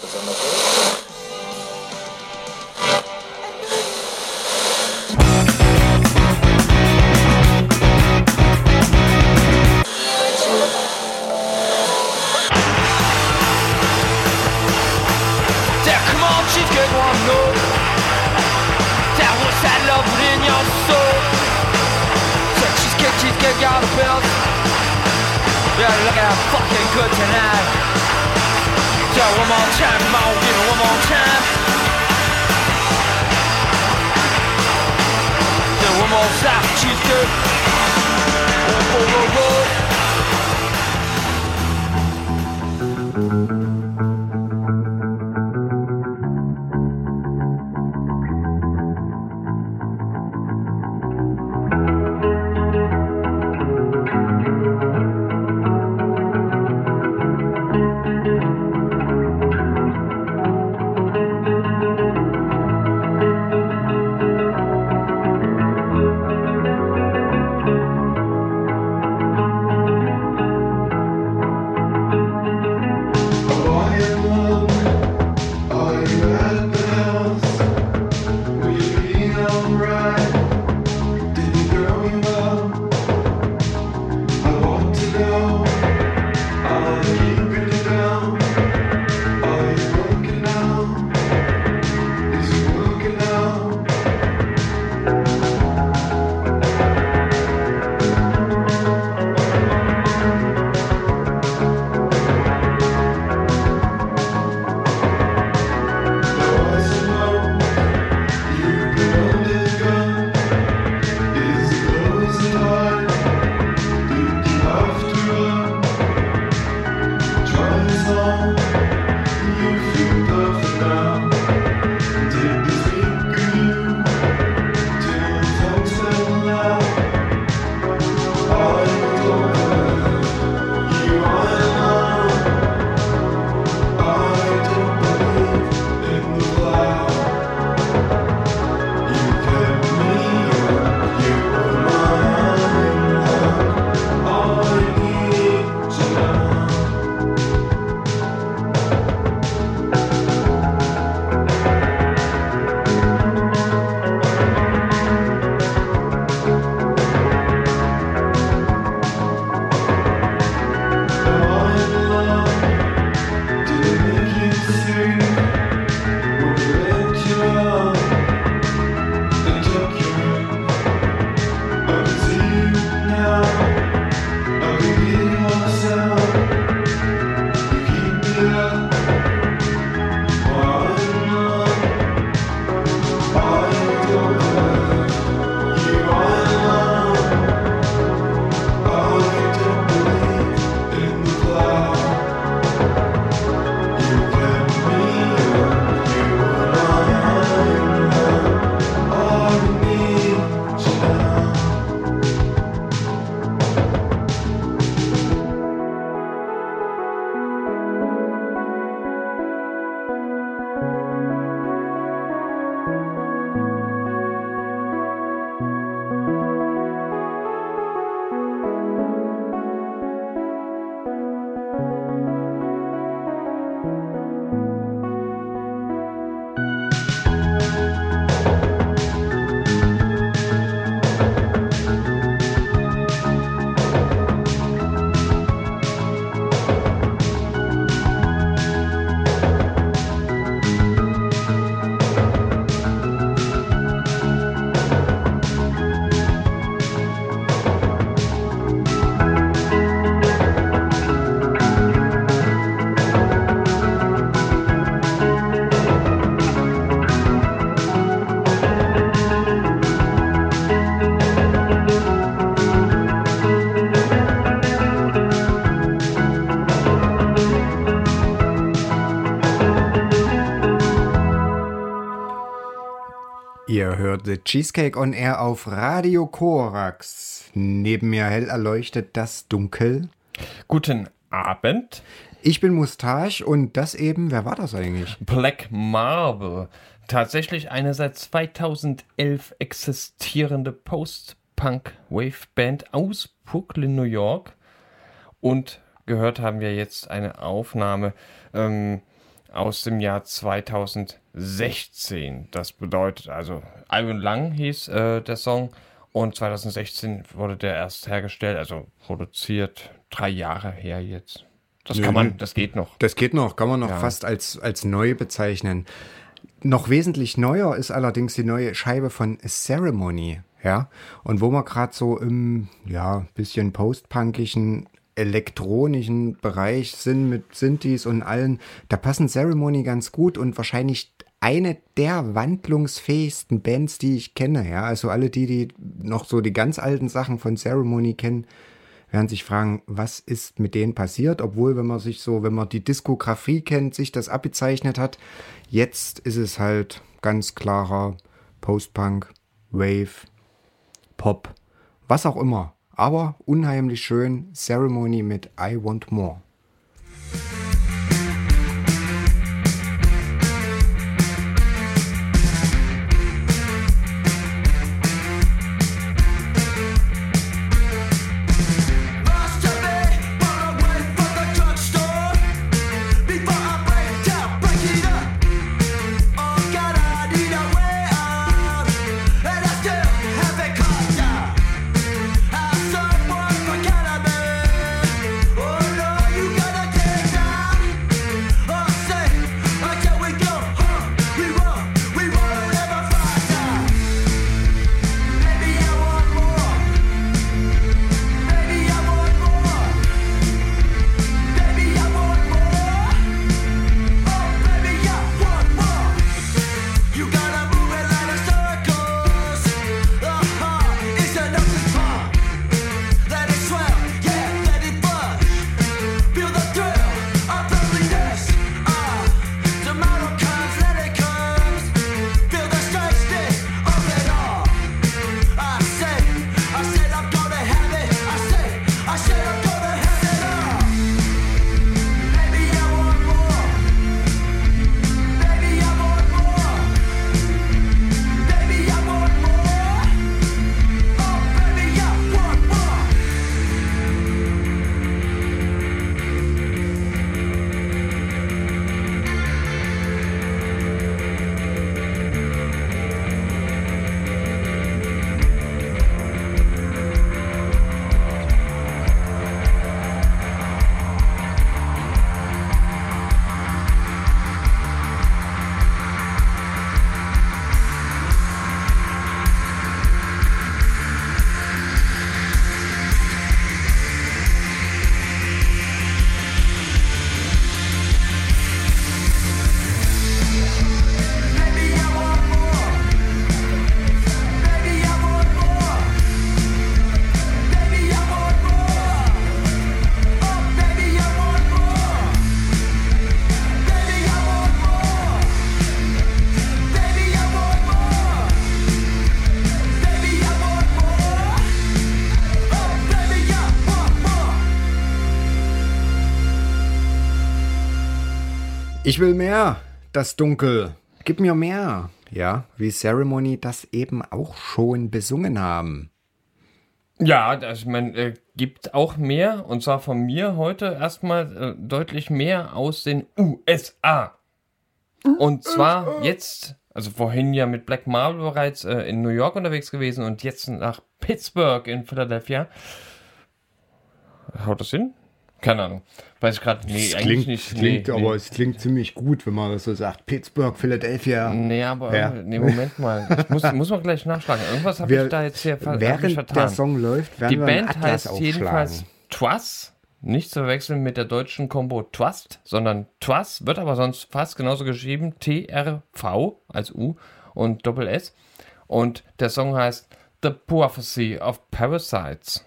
besonders ist. There, Ihr hört The Cheesecake on Air auf Radio Korax. Neben mir hell erleuchtet das Dunkel. Guten Abend. Ich bin Mustache und das eben, wer war das eigentlich? Black Marble. Tatsächlich eine seit 2011 existierende Post-Punk-Wave-Band aus Brooklyn, New York. Und gehört haben wir jetzt eine Aufnahme ähm, aus dem Jahr 2016. Das bedeutet also, Iron Lang hieß äh, der Song und 2016 wurde der erst hergestellt, also produziert, drei Jahre her jetzt. Das Nö, kann man, das geht noch. Das geht noch, kann man noch Ja. fast als, als neu bezeichnen. Noch wesentlich neuer ist allerdings die neue Scheibe von Ceremony, ja. Und wo wir gerade so im, ja, bisschen postpunkischen, elektronischen Bereich sind mit Synthes und allen, da passen Ceremony ganz gut und wahrscheinlich eine der wandlungsfähigsten Bands, die ich kenne, ja. Also alle die, die noch so die ganz alten Sachen von Ceremony kennen, werden sich fragen, was ist mit denen passiert, obwohl, wenn man sich so, wenn man die Diskografie kennt, sich das abgezeichnet hat, jetzt ist es halt ganz klarer Post-Punk, Wave, Pop, was auch immer. Aber unheimlich schön Ceremony mit I Want More. Will mehr, das Dunkel. Gib mir mehr. Ja, wie Ceremony das eben auch schon besungen haben. Ja, das, man äh, gibt auch mehr, und zwar von mir heute erstmal äh, deutlich mehr aus den USA. Und zwar jetzt, also vorhin ja mit Black Marble bereits äh, in New York unterwegs gewesen und jetzt nach Pittsburgh in Philadelphia. Haut das hin? Keine Ahnung. Weiß ich gerade. Nee, Es eigentlich klingt, nicht. klingt nee, aber nee. es klingt ziemlich gut, wenn man das so sagt. Pittsburgh, Philadelphia. Nee, aber Ja. nee, Moment mal. Ich muss, muss man gleich nachschlagen. Irgendwas habe ich da jetzt hier Während vertan. der Song läuft, werden Die wir Band Atlas heißt aufschlagen. jedenfalls Twas. Nicht zu verwechseln mit der deutschen Combo Twast, sondern Twas wird aber sonst fast genauso geschrieben. T-R-V als U und Doppel S. Und der Song heißt The Prophecy of Parasites.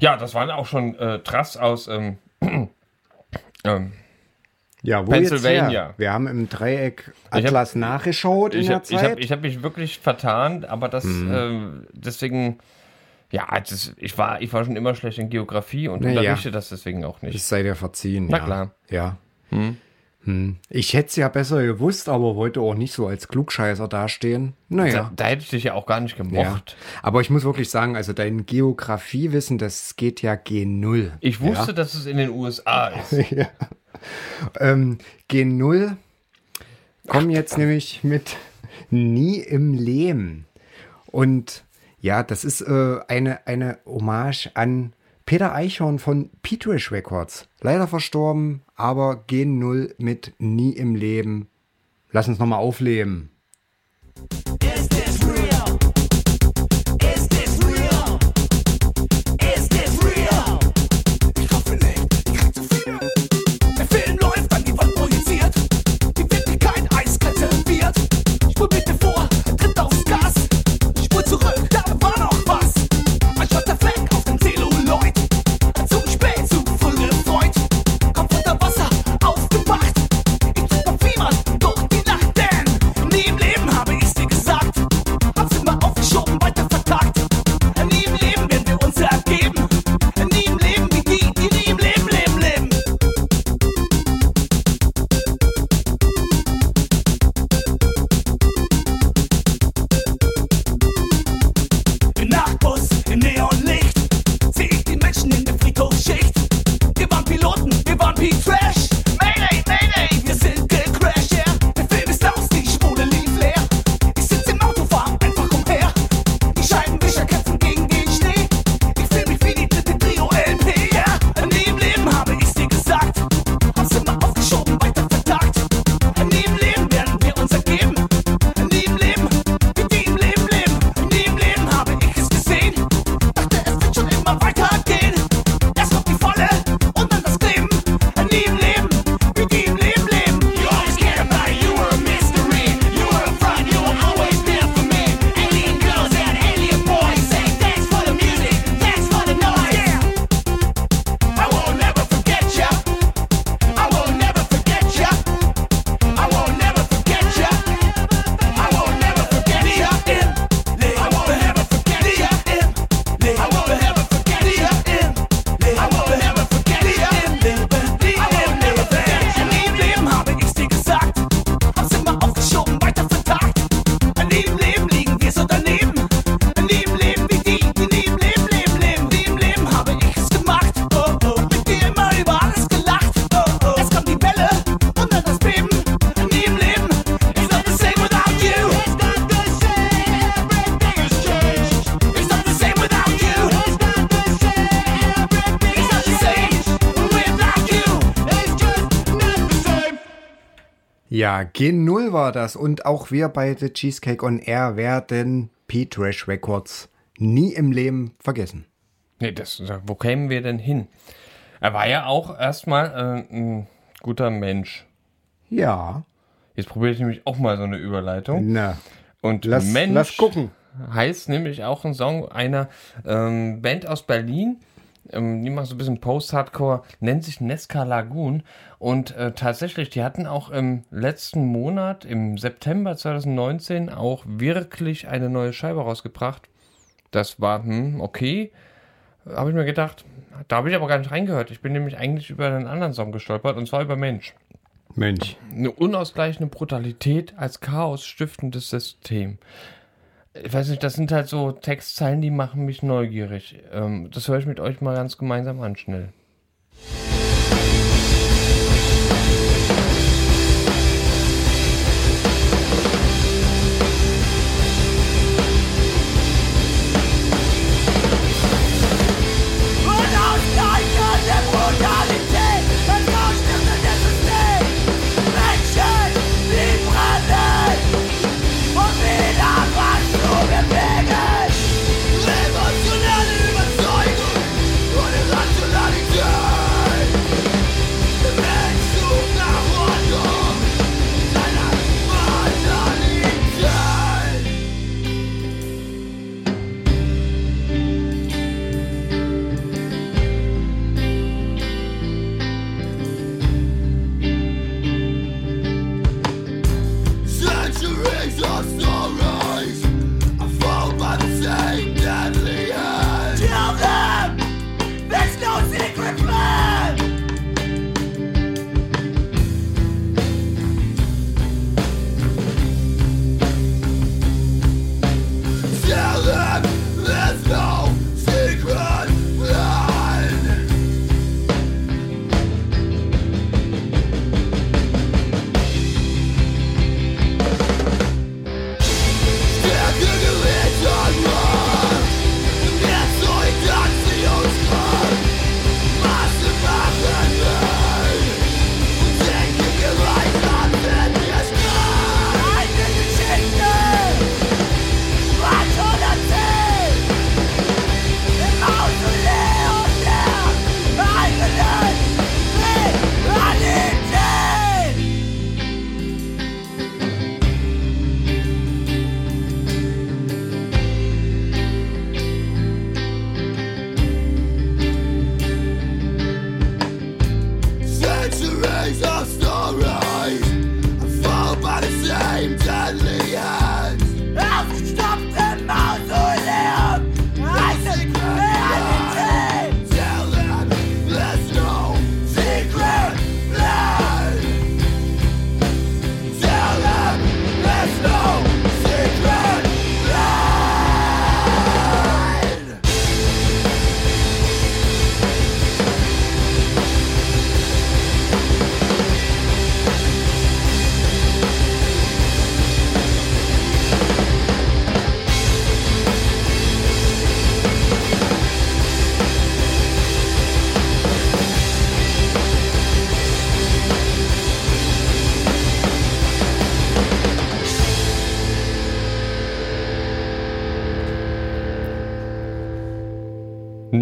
Ja, das waren auch schon äh, Trass aus ähm, ähm, Ja, wo Pennsylvania. Wir haben im Dreieck Atlas nachgeschaut in ich der habe ich Zeit. hab, ich hab mich wirklich vertan, aber das ähm, deswegen ja, das, ich war ich war schon immer schlecht in Geografie und Na ja. unterrichte das deswegen auch nicht. das sei dir verziehen. Na ja. klar. Ja. Hm. Ich hätte es ja besser gewusst, aber wollte auch nicht so als Klugscheißer dastehen. Naja. Da, da hätte ich dich ja auch gar nicht Ja. gemocht. Aber ich muss wirklich sagen, also dein Geografiewissen, das geht ja G0. Ich wusste, dass es in den USA ist. Ja. Ähm, G0 kommen jetzt nämlich mit Nie im Leben. Und ja, das ist äh, eine, eine Hommage an Peter Eichhorn von Petrish Records. Leider verstorben, aber G0 mit Nie im Leben. Lass uns nochmal aufleben. Ja, G0 war das. Und auch wir bei The Cheesecake on Air werden P-Trash Records nie im Leben vergessen. Nee, das, wo kämen wir denn hin? Er war ja auch erstmal äh, ein guter Mensch. Ja, Jetzt probiere ich nämlich auch mal so eine Überleitung. na, Und lass, Mensch lass gucken. heißt nämlich auch ein Song einer ähm, Band aus Berlin. Ähm, die macht so ein bisschen Post-Hardcore, nennt sich Nesca Lagoon. Und äh, tatsächlich, die hatten auch im letzten Monat, im September 2019, auch wirklich eine neue Scheibe rausgebracht. Das war, hm, okay. Habe ich mir gedacht. Da habe ich aber gar nicht reingehört. Ich bin nämlich eigentlich über einen anderen Song gestolpert, und zwar über Mensch. Mensch. Eine unausgleichende Brutalität als Chaos stiftendes System. Ich weiß nicht, das sind halt so Textzeilen, die machen mich neugierig. Ähm, das höre ich mit euch mal ganz gemeinsam an, schnell.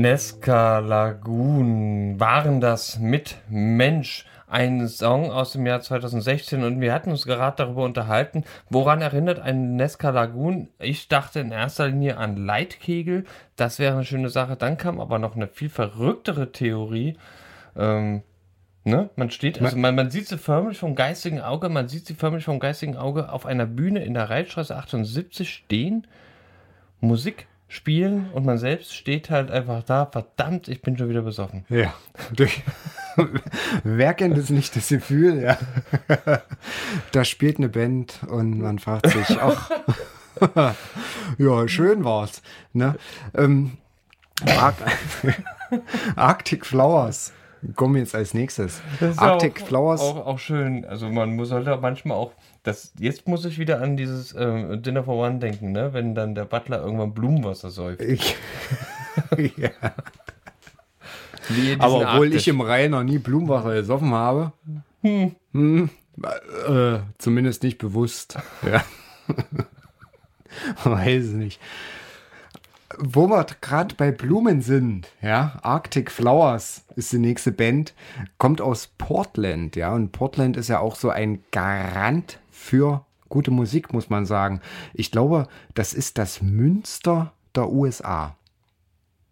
Nesca Lagoon waren das mit Mensch. Ein Song aus dem Jahr 2016 und wir hatten uns gerade darüber unterhalten, woran erinnert ein Nesca Lagoon? Ich dachte in erster Linie an Leitkegel, das wäre eine schöne Sache. Dann kam aber noch eine viel verrücktere Theorie. Ähm, ne? Man steht, also man, man sieht sie förmlich vom geistigen Auge, man sieht sie förmlich vom geistigen Auge auf einer Bühne in der Reitstraße 78 stehen Musik spielen und man selbst steht halt einfach da, verdammt, ich bin schon wieder besoffen. Ja. Durch, wer kennt es nicht, das Gefühl? Ja. da spielt eine Band und man fragt sich, ach, ja, schön war's. Ne? Ähm, Ar Arctic Flowers kommen jetzt als nächstes. Das ist Arctic auch, Flowers. Auch, auch schön. Also man muss halt auch manchmal auch. Das, jetzt muss ich wieder an dieses ähm, Dinner for One denken, ne? Wenn dann der Butler irgendwann Blumenwasser säuft. Ich, ja. Diesen Aber obwohl Arktis. ich im Rhein noch nie Blumenwasser gesoffen habe. Hm. Äh, zumindest nicht bewusst. Ja. Weiß es nicht. Wo wir gerade bei Blumen sind, ja, Arctic Flowers ist die nächste Band, kommt aus Portland, ja, und Portland ist ja auch so ein Garant für gute Musik, muss man sagen. Ich glaube, das ist das Münster der USA.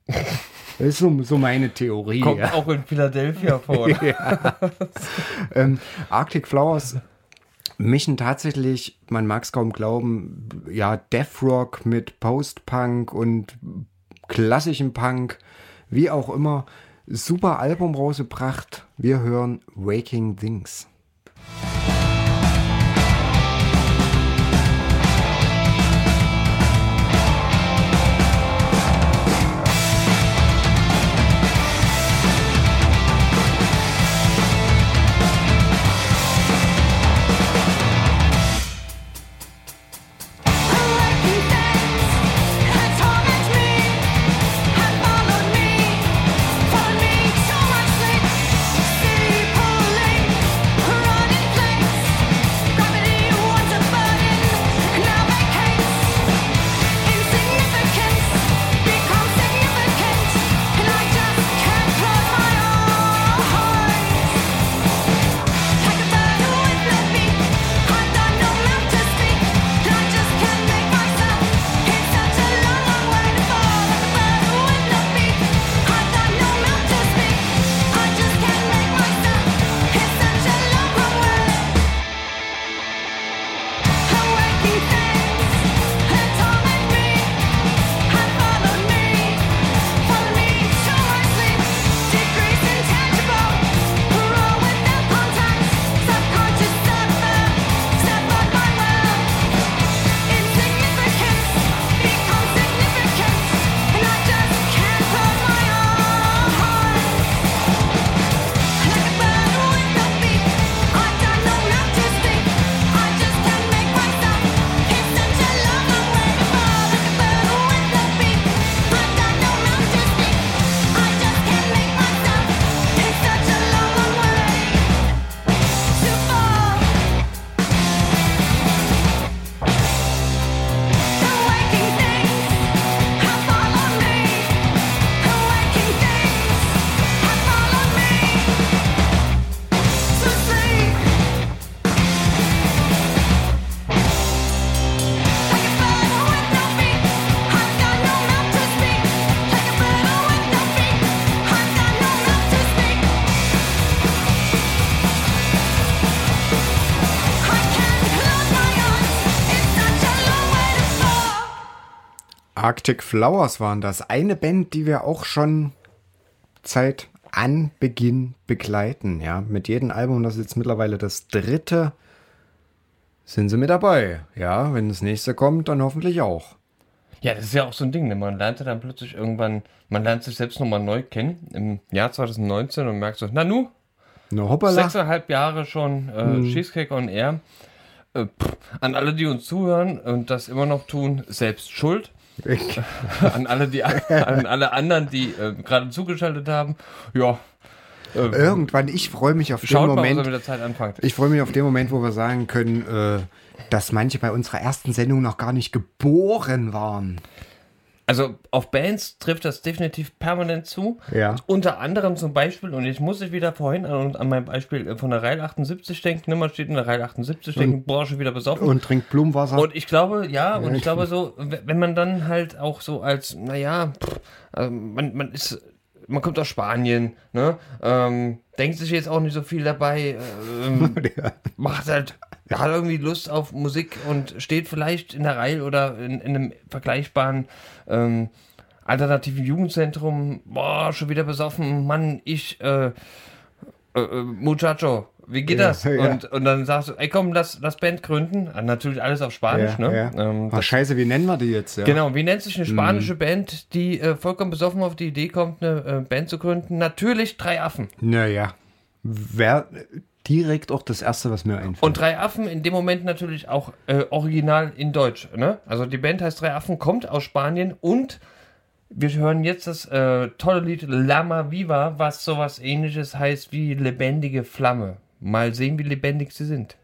Das ist so, so meine Theorie. Kommt ja. auch in Philadelphia vor. ähm, Arctic Flowers mischen tatsächlich, man mag es kaum glauben, ja, Death Rock mit Post-Punk und klassischem Punk, wie auch immer. Super Album rausgebracht. Wir hören Waking Things. Arctic Flowers waren das. Eine Band, die wir auch schon seit Anbeginn begleiten. Ja, mit jedem Album, das ist jetzt mittlerweile das dritte, sind sie mit dabei. Ja, wenn das nächste kommt, dann hoffentlich auch. Ja, das ist ja auch so ein Ding, ne? Man lernte dann plötzlich irgendwann, man lernt sich selbst nochmal neu kennen im Jahr 2019 und merkt so, na nu, hoppala. sechseinhalb Jahre schon äh, Cheesecake on Air. Äh, pff, an alle, die uns zuhören und das immer noch tun, selbst schuld. an alle, die, an alle anderen, die äh, gerade zugeschaltet haben. Ja, Irgendwann, ich freue mich auf den mal, Moment. mit der Zeit anfängt. Ich freue mich auf den Moment, wo wir sagen können, äh, dass manche bei unserer ersten Sendung noch gar nicht geboren waren. Also auf Bands trifft das definitiv permanent zu. Ja. Unter anderem zum Beispiel, und ich muss ich wieder vorhin an, an mein Beispiel äh, von der Reihe 78 denken, man steht in der Reihe 78, denken, boah, schon wieder besoffen. Und trinkt Blumenwasser. Und ich glaube, ja, und ich glaube so, wenn man dann halt auch so als, naja, pff, also man, man ist, man kommt aus Spanien, ne, ähm, denkt sich jetzt auch nicht so viel dabei, ähm, macht halt, hat irgendwie Lust auf Musik und steht vielleicht in der Reihe oder in, in einem vergleichbaren, ähm, alternativen Jugendzentrum, boah, schon wieder besoffen, Mann, ich, äh, äh, äh, Muchacho, wie geht Ja, das? ja. Und, und dann sagst du, ey komm, lass, lass Band gründen. Ah, Natürlich alles auf Spanisch, ja, ne? Ähm, Ach, das, scheiße, wie nennen wir die jetzt? Ja. genau, wie nennt sich eine spanische Band, die äh, vollkommen besoffen auf die Idee kommt, eine äh, Band zu gründen? Natürlich drei Affen. Naja. Wäre direkt auch das Erste, was mir einfällt. Und drei Affen in dem Moment natürlich auch äh, original in Deutsch. Ne? Also die Band heißt Drei Affen, kommt aus Spanien und wir hören jetzt das äh, tolle Lied Lama Viva, was sowas ähnliches heißt wie lebendige Flamme. Mal sehen, wie lebendig sie sind.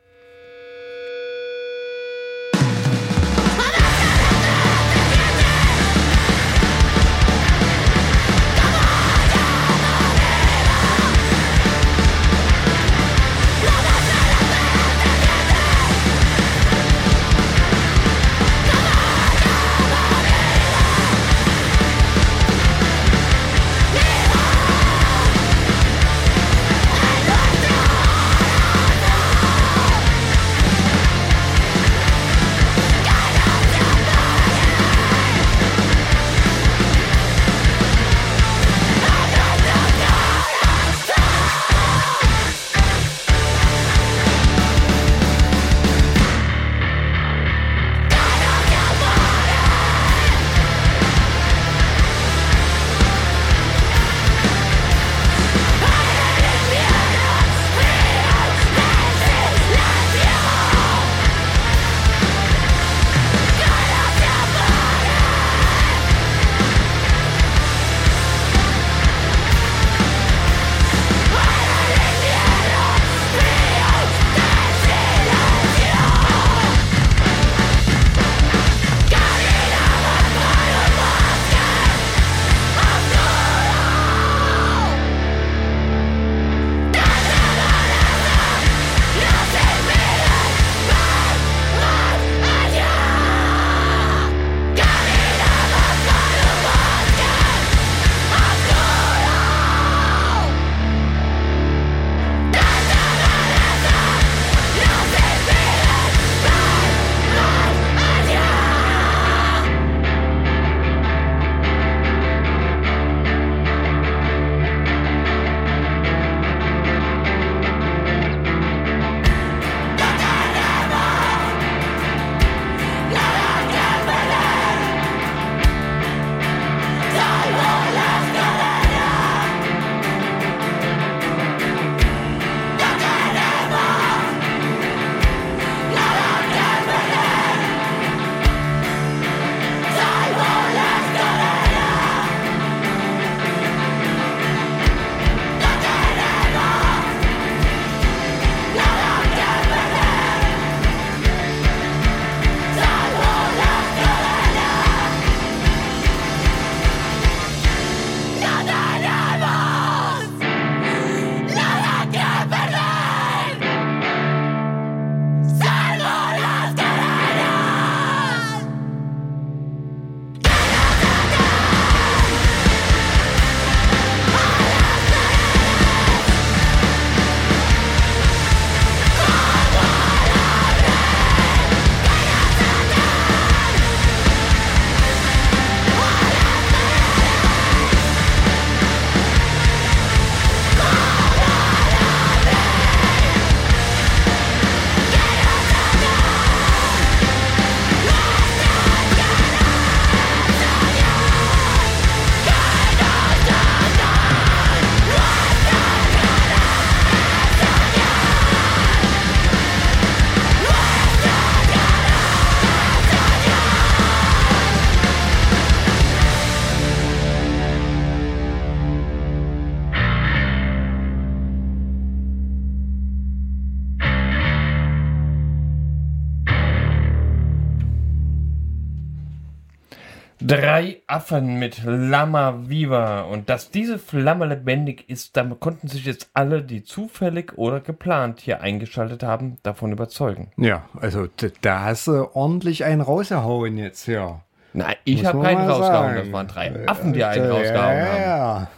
Drei Affen mit Lama Viva. Und dass diese Flamme lebendig ist, damit konnten sich jetzt alle, die zufällig oder geplant hier eingeschaltet haben, davon überzeugen. Ja, also da hast du ordentlich einen rausgehauen jetzt, ja. Nein, ich habe keinen rausgehauen. Das waren drei Affen, die einen rausgehauen haben. ja,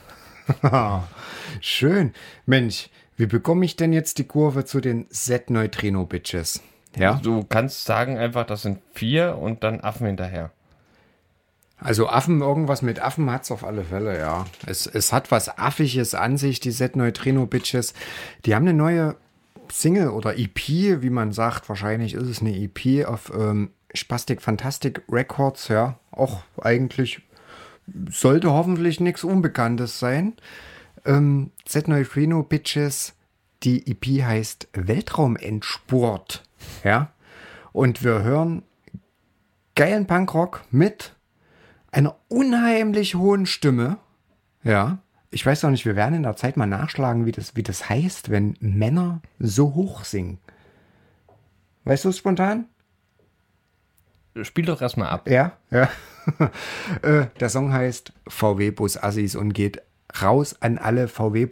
ja. Schön. Mensch, wie bekomme ich denn jetzt die Kurve zu den Z-Neutrino-Bitches? Ja, Du kannst sagen einfach, das sind vier und dann Affen hinterher. Also Affen, irgendwas mit Affen hat's auf alle Fälle, ja. Es, es hat was Affiges an sich, die Z-Neutrino-Bitches. Die haben eine neue Single oder EP, wie man sagt. Wahrscheinlich ist es eine EP auf ähm, Spastic Fantastic Records, ja. Auch eigentlich sollte hoffentlich nichts Unbekanntes sein. Ähm, Z-Neutrino Bitches, die EP heißt Weltraumendspurt, ja. Und wir hören geilen Punkrock mit einer unheimlich hohen Stimme, ja. Ich weiß auch nicht, wir werden in der Zeit mal nachschlagen, wie das, wie das heißt, wenn Männer so hoch singen. Weißt du spontan? Spiel doch erstmal ab. Ja, ja. Äh, Der Song heißt VW Bus Assis und geht raus an alle VW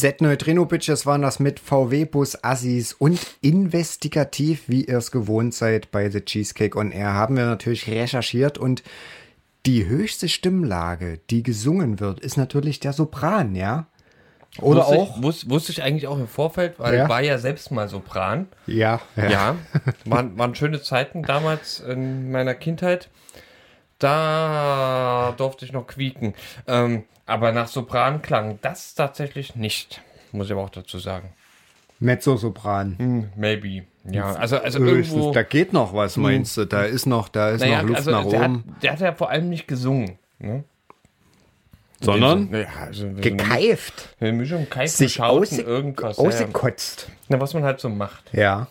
Z-Neutrino-Bitches waren das mit VW-Bus Assis und investigativ, wie ihr es gewohnt seid bei The Cheesecake on Air, haben wir natürlich recherchiert und die höchste Stimmlage, die gesungen wird, ist natürlich der Sopran, ja? Oder wusste auch? Ich, wus, wusste ich eigentlich auch im Vorfeld, weil Ja. ich war ja selbst mal Sopran. Ja, Ja, waren, waren schöne Zeiten damals in meiner Kindheit. Da durfte ich noch quieken. Ähm, aber nach Sopran klang das tatsächlich nicht, muss ich aber auch dazu sagen. Mezzosopran. Hm, maybe. Ja, also, also Höchstens, irgendwo. da geht noch was, meinst du? Da ist noch, da ist naja, noch Luft also nach der, hat, oben. der hat ja vor allem nicht gesungen. Ne? Sondern Ja, also gekeift. Eine Mischung Keifen, Sich Schauten, irgendwas. Ausgekotzt. ja, was man halt so macht. Ja.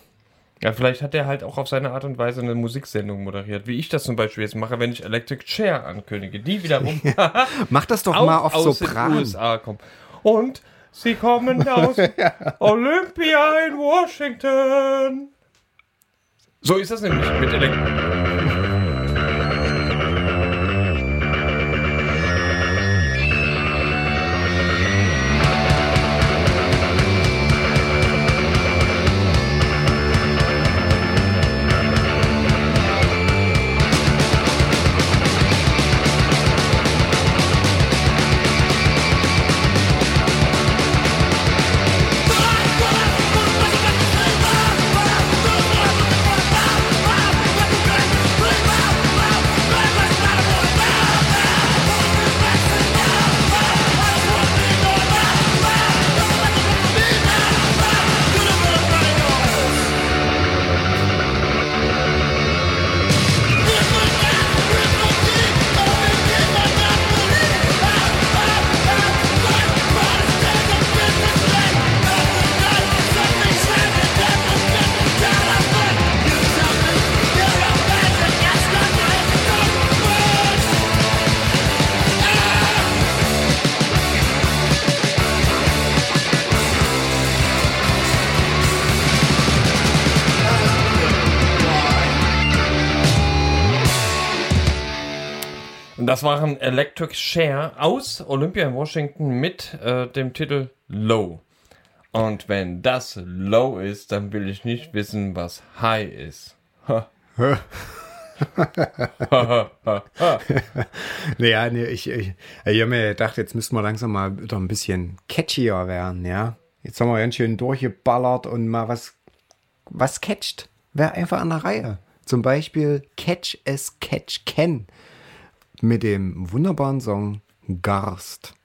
Ja, vielleicht hat er halt auch auf seine Art und Weise eine Musiksendung moderiert, wie ich das zum Beispiel jetzt mache, wenn ich Electric Chair ankündige. Die wiederum Mach das doch auch mal auf aus den Sopran. USA kommen. Und sie kommen aus Olympia in Washington. So ist das nämlich mit Electric. Das waren Electric Share aus Olympia in Washington mit äh, dem Titel Low. Und wenn das Low ist, dann will ich nicht wissen, was High ist. Naja, nee, ich, ich, ich habe mir gedacht, jetzt müssen wir langsam mal wieder ein bisschen catchier werden, ja. Jetzt haben wir ganz schön durchgeballert und mal was, was catcht. Wäre einfach an der Reihe. Zum Beispiel Catch as Catch Can mit dem wunderbaren Song Garst.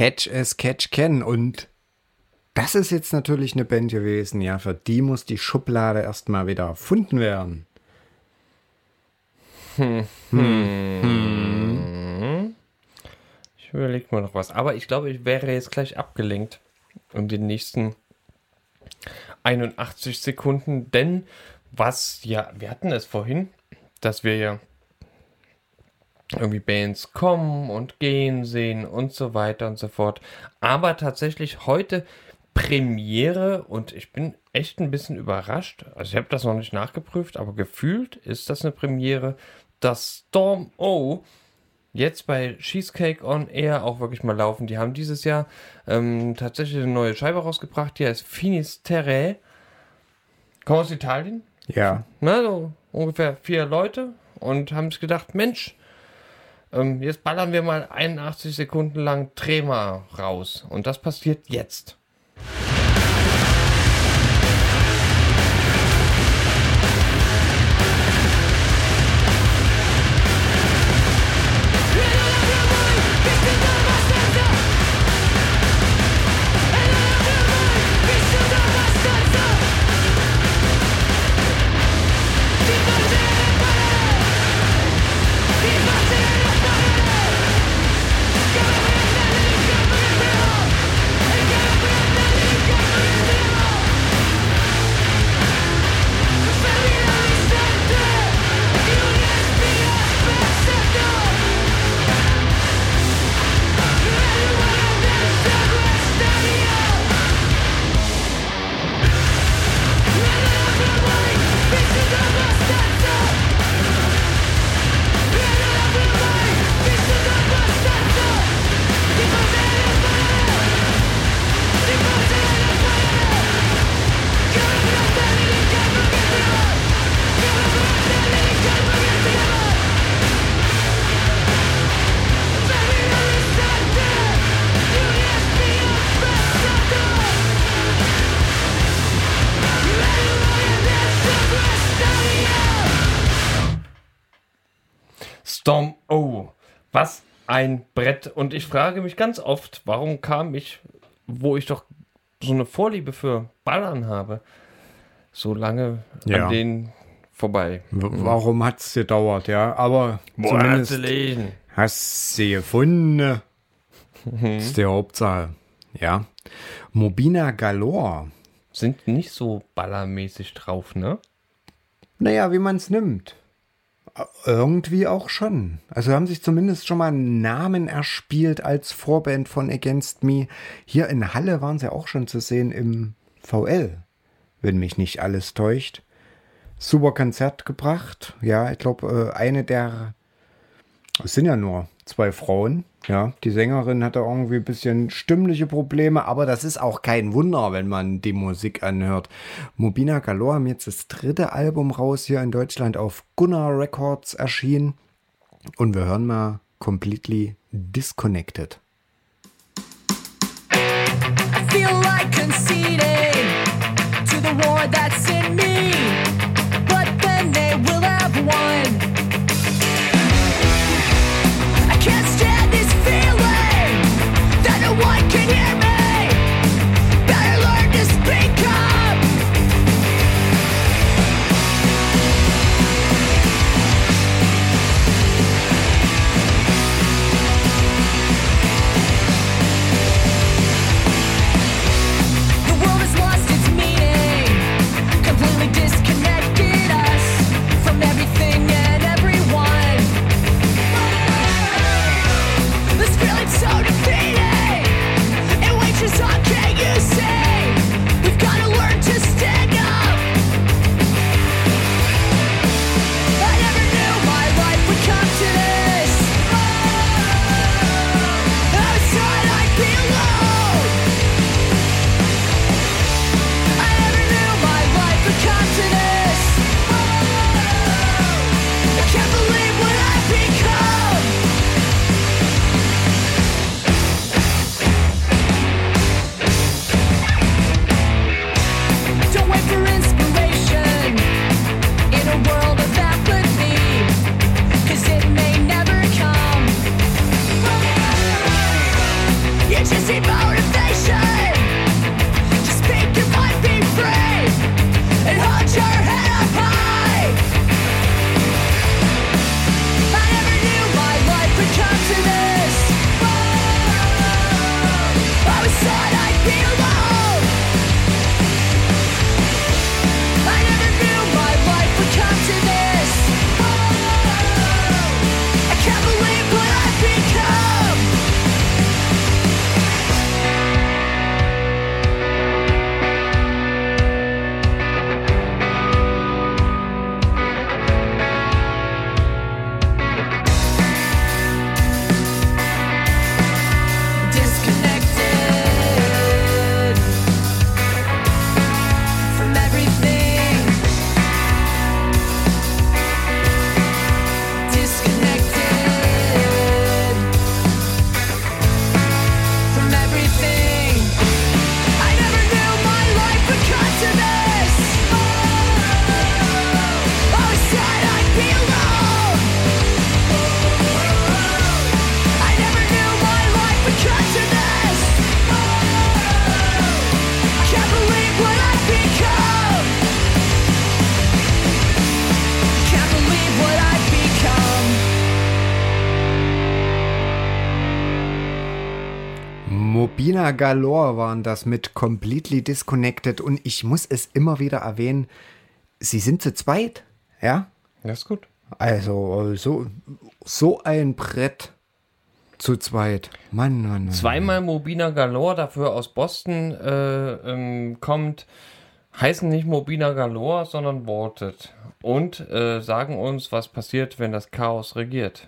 Catch as Catch Can. Und das ist jetzt natürlich eine Band gewesen, ja, für die muss die Schublade erstmal wieder erfunden werden. Ich überlege mal noch was. Aber ich glaube, ich wäre jetzt gleich abgelenkt, um den nächsten 81 Sekunden, denn was, ja, wir hatten es vorhin, dass wir ja irgendwie Bands kommen und gehen sehen und so weiter und so fort. Aber tatsächlich heute Premiere und ich bin echt ein bisschen überrascht. Also ich habe das noch nicht nachgeprüft, aber gefühlt ist das eine Premiere, dass Storm O jetzt bei Cheesecake on Air auch wirklich mal laufen. Die haben dieses Jahr ähm, tatsächlich eine neue Scheibe rausgebracht, die heißt Finisterre. Kommt aus Italien, Ja. ne, so ungefähr vier Leute und haben sich gedacht, Mensch, ähm, jetzt ballern wir mal 81 Sekunden lang Trema raus. Und das passiert jetzt. Ein Brett. Und ich frage mich ganz oft, warum kam ich, wo ich doch so eine Vorliebe für Ballern habe, so lange Ja. an denen vorbei. W warum hat's gedauert, ja? Aber Woher zumindest zu lesen? hast sie gefunden. Das ist die Hauptsache. Ja. Mobina Galore. Sind nicht so ballermäßig drauf, ne? Naja, wie man es nimmt. Irgendwie auch schon. Also haben sich zumindest schon mal einen Namen erspielt als Vorband von Against Me. Hier in Halle waren sie auch schon zu sehen im VL, wenn mich nicht alles täuscht. Super Konzert gebracht. Ja, ich glaube, äh, eine der. Es sind ja nur zwei Frauen. Ja, die Sängerin hatte irgendwie ein bisschen stimmliche Probleme, aber das ist auch kein Wunder, wenn man die Musik anhört. Mobina Galore haben jetzt das dritte Album raus hier in Deutschland auf Gunnar Records erschienen. Und wir hören mal Completely Disconnected. I feel like conceding to the war that's Mobina Galore waren das mit Completely Disconnected und ich muss es immer wieder erwähnen, sie sind zu zweit, ja? Das ist gut. Also so, so ein Brett zu zweit. Mann, Mann, Mann. Zweimal Mobina Galore, dafür aus Boston äh, ähm, kommt, heißen nicht Mobina Galore, sondern Wanted. Und äh, sagen uns, was passiert, wenn das Chaos regiert.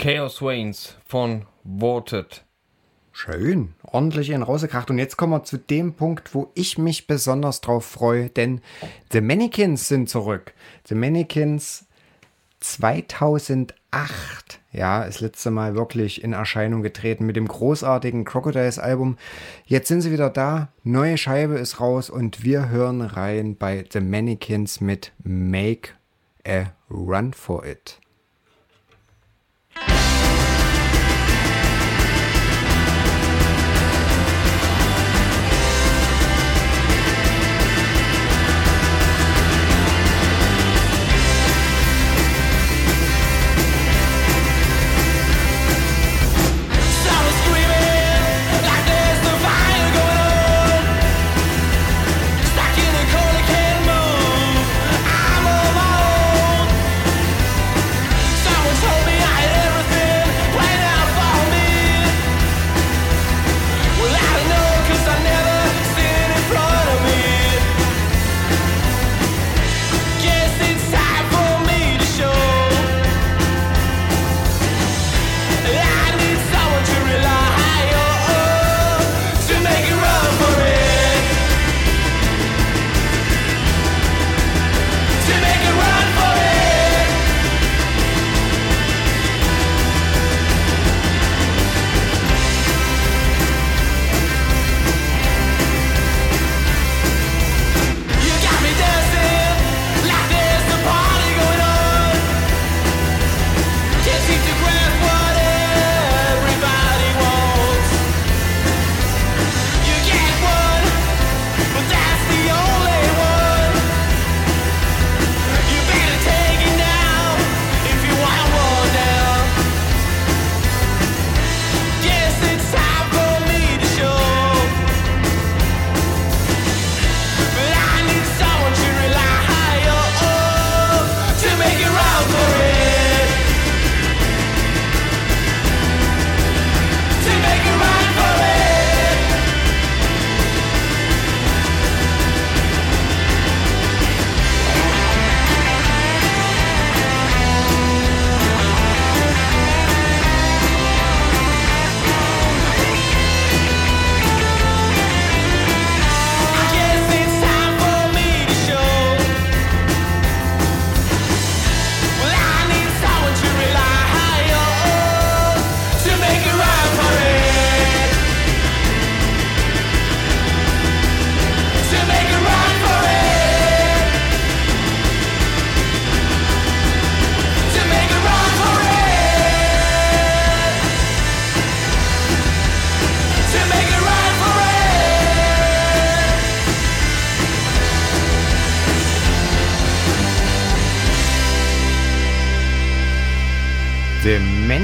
Chaos Reigns von Voted. schön. Ordentlich in rausgekracht. Und jetzt kommen wir zu dem Punkt, wo ich mich besonders drauf freue, denn The Mannequins sind zurück. The Mannequins 2008, ja, das letzte Mal wirklich in Erscheinung getreten mit dem großartigen Crocodiles-Album. Jetzt sind sie wieder da, neue Scheibe ist raus und wir hören rein bei The Mannequins mit Make a Run for It.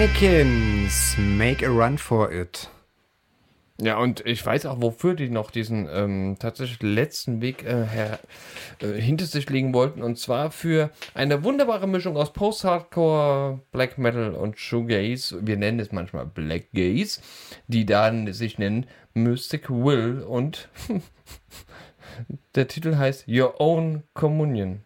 Mannequins, make a run for it. Ja, und ich weiß auch, wofür die noch diesen ähm, tatsächlich letzten Weg äh, her, äh, hinter sich legen wollten. Und zwar für eine wunderbare Mischung aus Post-Hardcore, Black Metal und Shoegaze. Wir nennen es manchmal Black Gaze, die dann sich nennen Mystic Will. Und der Titel heißt Your Own Communion.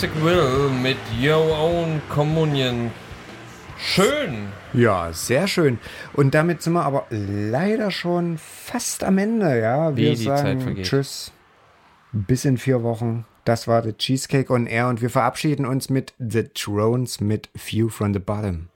Mystic Will mit Your Own Communion. Schön. Ja, sehr schön. Und damit sind wir aber leider schon fast am Ende, ja. Wir Wie die Zeit sagen vergeht. Tschüss. Bis in vier Wochen. Das war The Cheesecake on Air und wir verabschieden uns mit The Thrones mit View from the Bottom.